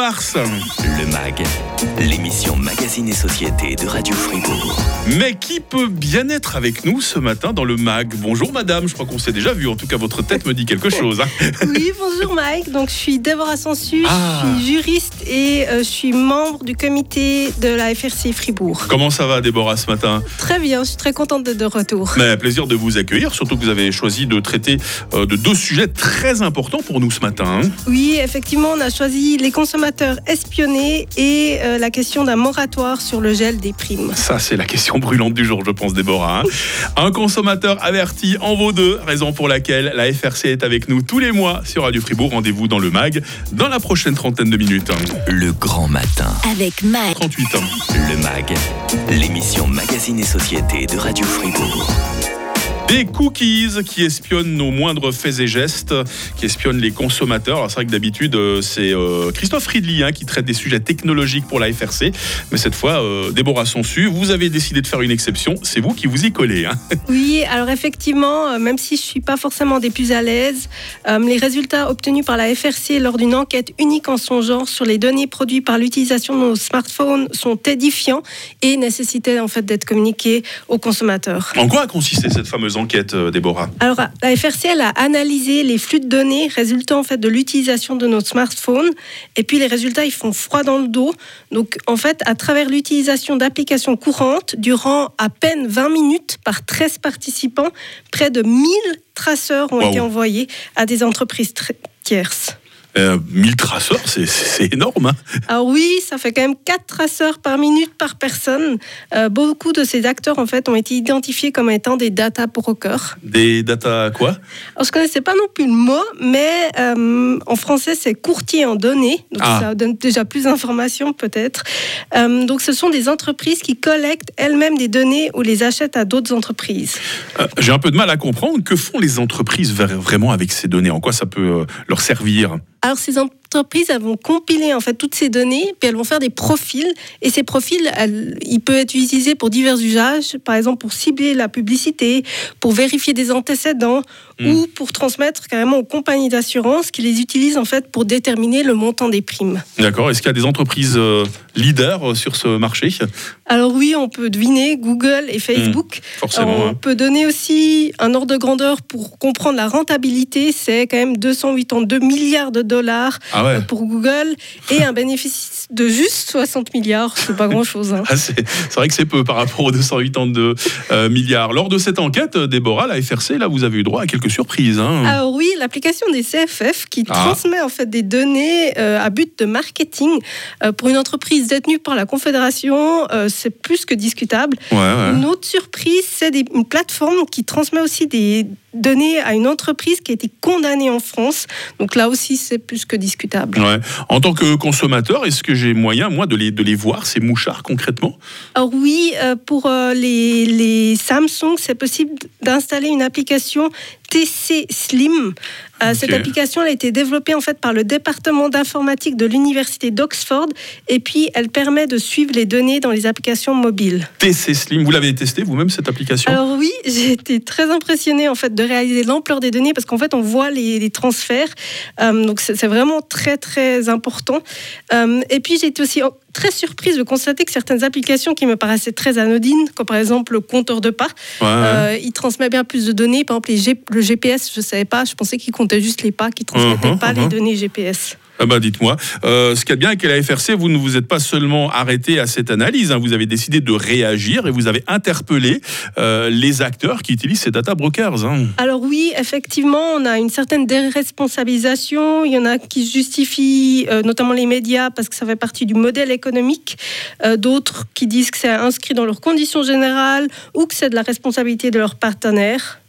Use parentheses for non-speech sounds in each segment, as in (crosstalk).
Mars. Le MAG, l'émission Magazine et Société de Radio Fribourg. Mais qui peut bien être avec nous ce matin dans le MAG? Bonjour madame, je crois qu'on s'est déjà vu, en tout cas votre tête me dit quelque (laughs) chose. hein. Oui, bonjour Mike. Donc, je suis Déborah Sansu, Ah. je suis juriste et euh, je suis membre du comité de la FRC Fribourg. Comment ça va Déborah ce matin? Très bien, je suis très contente d'être de retour. Mais plaisir de vous accueillir, surtout que vous avez choisi de traiter euh, de deux sujets très importants pour nous ce matin. hein. Oui, effectivement, on a choisi les consommateurs espionnés et euh, la question d'un moratoire sur le gel des primes. Ça, c'est la question brûlante du jour, je pense, Déborah. hein. Un consommateur averti en vaut deux, raison pour laquelle la FRC est avec nous tous les mois sur Radio Fribourg. Rendez-vous dans le MAG dans la prochaine trentaine de minutes. hein. Le grand matin. Avec Mike. 38 ans. Le MAG, l'émission Magazine et Société de Radio Fribourg. Des cookies qui espionnent nos moindres faits et gestes, qui espionnent les consommateurs. Alors c'est vrai que d'habitude euh, c'est euh, Christophe Ridley hein, qui traite des sujets technologiques pour la FRC, mais cette fois euh, Déborah Sonsu, vous avez décidé de faire une exception. C'est vous qui vous y collez. hein. (laughs) Oui, alors effectivement, euh, même si je suis pas forcément des plus à l'aise, euh, les résultats obtenus par la FRC lors d'une enquête unique en son genre sur les données produites par l'utilisation de nos smartphones sont édifiants et nécessitaient en fait d'être communiqués aux consommateurs. En quoi a consisté cette fameuse enquête, euh, Déborah Alors, la FRC elle a analysé les flux de données résultant en fait de l'utilisation de notre smartphone, et puis les résultats ils font froid dans le dos. Donc, en fait, à travers l'utilisation d'applications courantes, durant à peine 20 minutes par 13 participants, près de 1000 traceurs ont Wow. été envoyés à des entreprises tr- tierces. Euh, 1000 traceurs, c'est- énorme. hein. Alors oui, ça fait quand même 4 traceurs par minute par personne. Euh, beaucoup de ces acteurs en fait ont été identifiés comme étant des data brokers. Des data quoi? Alors, je connaissais pas non plus le mot, mais euh, en français, c'est courtier en données. Donc, Ah. ça donne déjà plus d'informations, peut-être. Euh, donc, ce sont des entreprises qui collectent elles-mêmes des données ou les achètent à d'autres entreprises. J'ai un peu de mal à comprendre. Que font les entreprises vraiment avec ces données? En quoi ça peut leur servir? Alors, ces entreprises, elles vont compiler en fait toutes ces données, puis elles vont faire des profils. Et ces profils, elles- ils peuvent être utilisés pour divers usages, par exemple pour cibler la publicité, pour vérifier des antécédents, Mm. ou pour transmettre carrément aux compagnies d'assurance qui les utilisent en fait pour déterminer le montant des primes. D'accord Est-ce qu'il y a des entreprises euh, leaders euh, sur ce marché? Alors oui, on peut deviner Google et Facebook. Forcément. on hein. peut donner aussi un ordre de grandeur pour comprendre la rentabilité. C'est quand même 282 milliards de dollars Ah ouais. pour Google et un bénéfice de juste 60 milliards. C'est pas grand-chose. hein. (laughs) Ah, c'est vrai que c'est peu par rapport aux 282 euh, milliards. Lors de cette enquête, euh, Déborah, la FRC, là, vous avez eu droit à quelques surprises. hein. Alors oui, l'application des CFF qui Ah. transmet en fait des données euh, à but de marketing euh, pour une entreprise détenue par la Confédération, euh, c'est plus que discutable. Ouais, ouais. Une autre surprise, c'est des- une plateforme qui transmet aussi des données à une entreprise qui a été condamnée en France. Donc là aussi, c'est plus que discutable. Ouais. En tant que consommateur, est-ce que j'ai moyen, moi, de les, de les voir, ces mouchards, concrètement? Alors oui, euh, pour euh, les, les Samsung, c'est possible d'installer une application TC Slim. Euh, Cette application elle a été développée en fait par le département d'informatique de l'université d'Oxford et puis elle permet de suivre les données dans les applications mobiles. TC Slim, vous l'avez testé vous-même, cette application? Alors oui, (laughs) j'ai été très impressionnée en fait de réaliser l'ampleur des données parce qu'en fait on voit les, les transferts, Euh, donc c'est vraiment très très important. Euh, et puis j'ai été aussi oh, très surprise de constater que certaines applications qui me paraissaient très anodines, comme par exemple le compteur de pas, Ouais, ouais. euh, il transmet bien plus de données. Par exemple les G- le GPS, je savais pas, je pensais qu'il comptait juste les pas, qu'il transmettait Mhm, pas mhm. les données GPS. Ah bah dites-moi. Euh, ce a de bien avec la FRC, vous ne vous êtes pas seulement arrêté à cette analyse, hein, vous avez décidé de réagir et vous avez interpellé euh, les acteurs qui utilisent ces data brokers. hein. Alors oui, effectivement, on a une certaine déresponsabilisation. Il y en a qui justifient, euh, notamment les médias, parce que ça fait partie du modèle économique. D'autres qui disent que c'est inscrit dans leurs conditions générales ou que c'est de la responsabilité de leurs partenaires.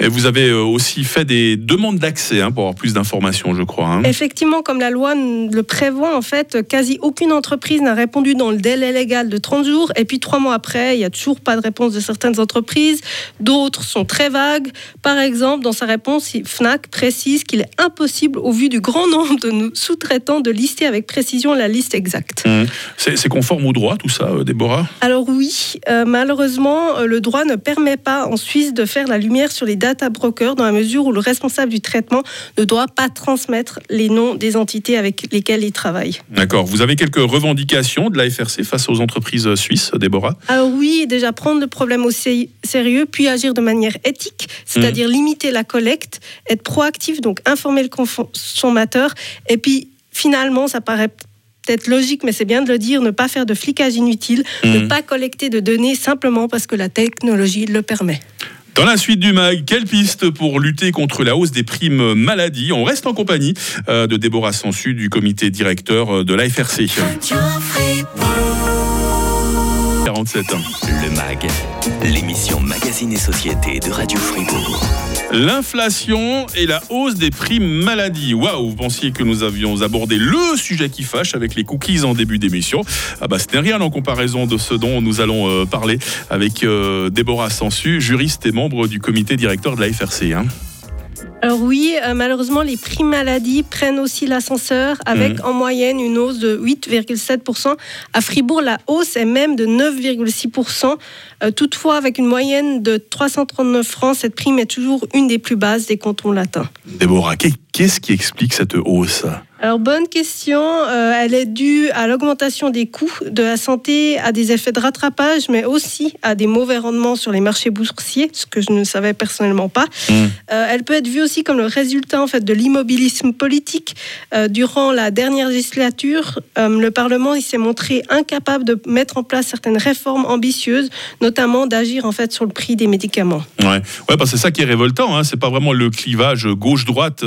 Et vous avez euh, aussi fait des demandes d'accès hein, pour avoir plus d'informations, je crois. hein. Effectivement, comme la loi le prévoit, en fait, quasi aucune entreprise n'a répondu dans le délai légal de 30 jours. Et puis trois mois après, il n'y a toujours pas de réponse de certaines entreprises. D'autres sont très vagues. Par exemple, dans sa réponse, Fnac précise qu'il est impossible, au vu du grand nombre de nos sous-traitants, de lister avec précision la liste exacte. Mmh. C'est conforme au droit, tout ça, euh, Déborah? Alors oui, euh, malheureusement, le droit ne permet pas en Suisse de faire la lumière sur les data brokers dans la mesure où le responsable du traitement ne doit pas transmettre les noms des entités avec lesquelles il travaille. D'accord. Vous avez quelques revendications de la FRC face aux entreprises suisses, Déborah? Alors oui, déjà prendre le problème au sérieux, puis agir de manière éthique, c'est-à-dire limiter la collecte, être proactif, donc informer le consommateur, et puis finalement, ça paraît peut-être logique, mais c'est bien de le dire, ne pas faire de flicage inutile, ne pas collecter de données simplement parce que la technologie le permet. Dans la suite du MAG, quelle piste pour lutter contre la hausse des primes maladie? On reste en compagnie euh, de Déborah Sansu du comité directeur euh, de l'AFRC. 47 ans. Le MAG, l'émission Magazine et Société de Radio Fribourg. L'inflation et la hausse des primes maladie. Waouh, vous pensiez que nous avions abordé le sujet qui fâche avec les cookies en début d'émission. Ah bah, ce n'est rien en comparaison de ce dont nous allons euh, parler avec euh, Déborah Sansu, juriste et membre du comité directeur de la FRC. Hein. Alors oui, euh, malheureusement, les primes maladie prennent aussi l'ascenseur avec mhm. en moyenne une hausse de 8,7%. À Fribourg, la hausse est même de 9,6%. Euh, toutefois, avec une moyenne de 339 francs, cette prime est toujours une des plus basses des cantons latins. Déborah, qu'est-ce qui explique cette hausse alors bonne question. Euh, elle est due à l'augmentation des coûts de la santé, à des effets de rattrapage, mais aussi à des mauvais rendements sur les marchés boursiers, ce que je ne savais personnellement pas. Mmh. Euh, elle peut être vue aussi comme le résultat en fait de l'immobilisme politique. Euh, durant la dernière législature, le Parlement s'est montré incapable de mettre en place certaines réformes ambitieuses, notamment d'agir en fait sur le prix des médicaments. Ouais, ouais parce que c'est ça qui est révoltant. Hein. C'est pas vraiment le clivage gauche-droite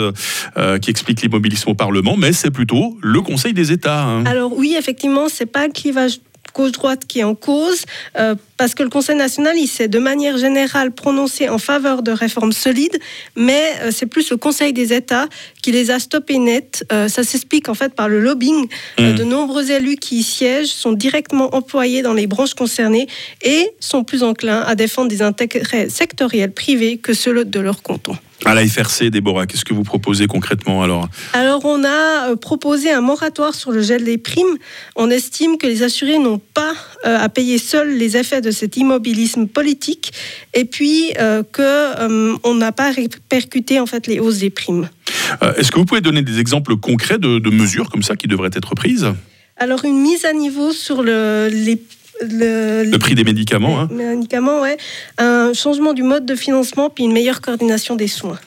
qui explique l'immobilisme au Parlement mais c'est plutôt le Conseil des États. Hein. Alors oui, effectivement, c'est pas le clivage gauche-droite qui est en cause, euh, parce que le Conseil national, il s'est de manière générale prononcé en faveur de réformes solides, mais euh, c'est plus le Conseil des États qui les a stoppées net. Euh, ça s'explique en fait par le lobbying. Mmh. de nombreux élus qui y siègent sont directement employés dans les branches concernées et sont plus enclins à défendre des intérêts sectoriels privés que ceux de leur canton. À la FRC, Déborah, qu'est-ce que vous proposez concrètement alors? Alors, on a euh, proposé un moratoire sur le gel des primes. On estime que les assurés n'ont pas euh, à payer seuls les effets de cet immobilisme politique et puis euh, qu'on n'a pas répercuté en fait les hausses des primes. Est-ce que vous pouvez donner des exemples concrets de, de mesures comme ça qui devraient être prises? Alors une mise à niveau sur le, les le, prix des médicaments. Hein. médicaments, ouais. Un changement du mode de financement, puis une meilleure coordination des soins.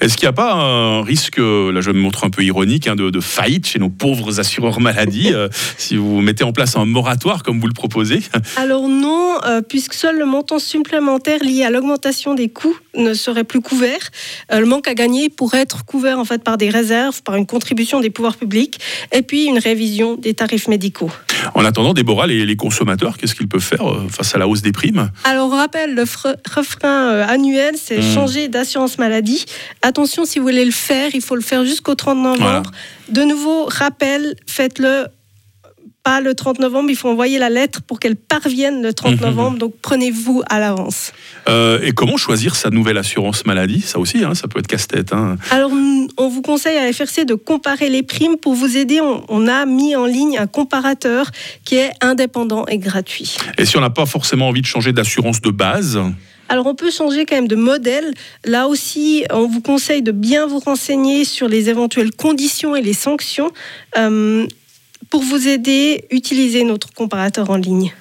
Est-ce qu'il n'y a pas un risque, là je me montre un peu ironique, hein, de, faillite chez nos pauvres assureurs maladie euh, (laughs) si vous mettez en place un moratoire comme vous le proposez? Alors non, euh, puisque seul le montant supplémentaire lié à l'augmentation des coûts ne serait plus couvert. Euh, le manque à gagner pourrait être couvert en fait par des réserves, par une contribution des pouvoirs publics, et puis une révision des tarifs médicaux. En attendant, Déborah, les, consommateurs, qu'est-ce qu'ils peuvent faire euh, face à la hausse des primes? Alors, on rappelle, le refrain euh, annuel, c'est mmh. changer d'assurance maladie. Attention, si vous voulez le faire, il faut le faire jusqu'au 30 novembre. De nouveau, rappel, faites-le pas le 30 novembre, il faut envoyer la lettre pour qu'elle parvienne le 30 mhm. novembre, donc prenez-vous à l'avance. Euh, et comment choisir sa nouvelle assurance maladie? Ça aussi, hein, ça peut être casse-tête. Hein. Alors, on vous conseille à FRC de comparer les primes. Pour vous aider, on, a mis en ligne un comparateur qui est indépendant et gratuit. Et si on n'a pas forcément envie de changer d'assurance de base? Alors on peut changer quand même de modèle. Là aussi, on vous conseille de bien vous renseigner sur les éventuelles conditions et les sanctions. Euh, pour vous aider, utilisez notre comparateur en ligne.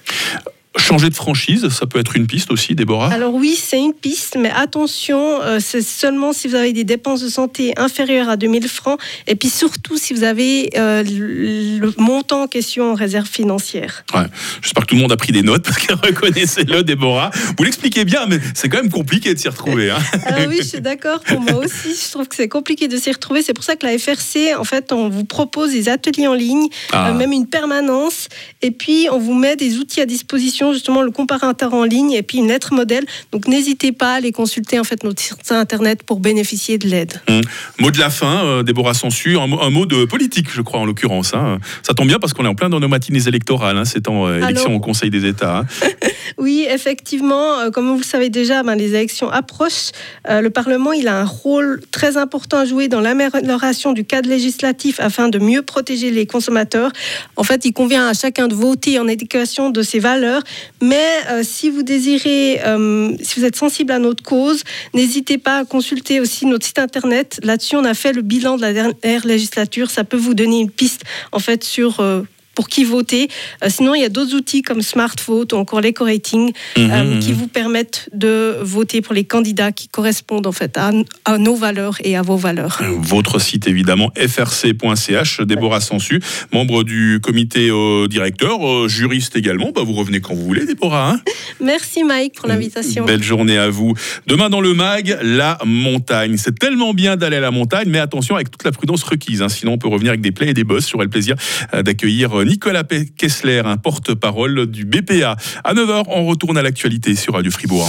Changer de franchise, ça peut être une piste aussi, Déborah Alors oui, c'est une piste, mais attention, euh, c'est seulement si vous avez des dépenses de santé inférieures à 2000 francs, et puis surtout si vous avez euh, le montant en question en réserve financière. Ouais. J'espère que tout le monde a pris des notes, parce que (laughs) reconnaissez-le, Déborah. Vous l'expliquez bien, mais c'est quand même compliqué de s'y retrouver. Hein. Alors (laughs) oui, je suis d'accord, pour moi aussi, je trouve que c'est compliqué de s'y retrouver. C'est pour ça que la FRC, en fait, on vous propose des ateliers en ligne, ah. euh, même une permanence, et puis on vous met des outils à disposition justement le comparateur en ligne et puis une lettre modèle. Donc n'hésitez pas à aller consulter en fait notre site internet pour bénéficier de l'aide. Mmh. Mot de la fin, euh, Déborah Sansu, un, mot de politique, je crois en l'occurrence. Hein. Ça tombe bien parce qu'on est en plein dans nos matinées électorales, hein, c'est en euh, élection au Conseil des États. Hein. (laughs) oui, effectivement, euh, comme vous le savez déjà, ben, les élections approchent. le Parlement, il a un rôle très important à jouer dans l'amélioration du cadre législatif afin de mieux protéger les consommateurs. En fait, il convient à chacun de voter en éducation de ses valeurs, Mais euh, si vous désirez, euh, si vous êtes sensible à notre cause, n'hésitez pas à consulter aussi notre site internet. Là-dessus, on a fait le bilan de la dernière législature. Ça peut vous donner une piste en fait sur euh, pour qui voter. Euh, sinon, il y a d'autres outils comme Smart Vote ou encore l'Eco-Rating Mhm, euh, mhm. qui vous permettent de voter pour les candidats qui correspondent en fait à, à nos valeurs et à vos valeurs. Votre site évidemment frc.ch, Déborah Sansu, membre du comité euh, directeur, euh, juriste également. Bah, vous revenez quand vous voulez, Déborah. hein (laughs) Merci Mike pour l'invitation. Belle journée à vous. Demain dans le mag, la montagne. C'est tellement bien d'aller à la montagne, mais attention avec toute la prudence requise. hein, sinon, on peut revenir avec des plaies et des bosses. J'aurai le plaisir euh, d'accueillir euh, Nicolas Kessler, un porte-parole du BPA. À 9h, on retourne à l'actualité sur Radio Fribourg.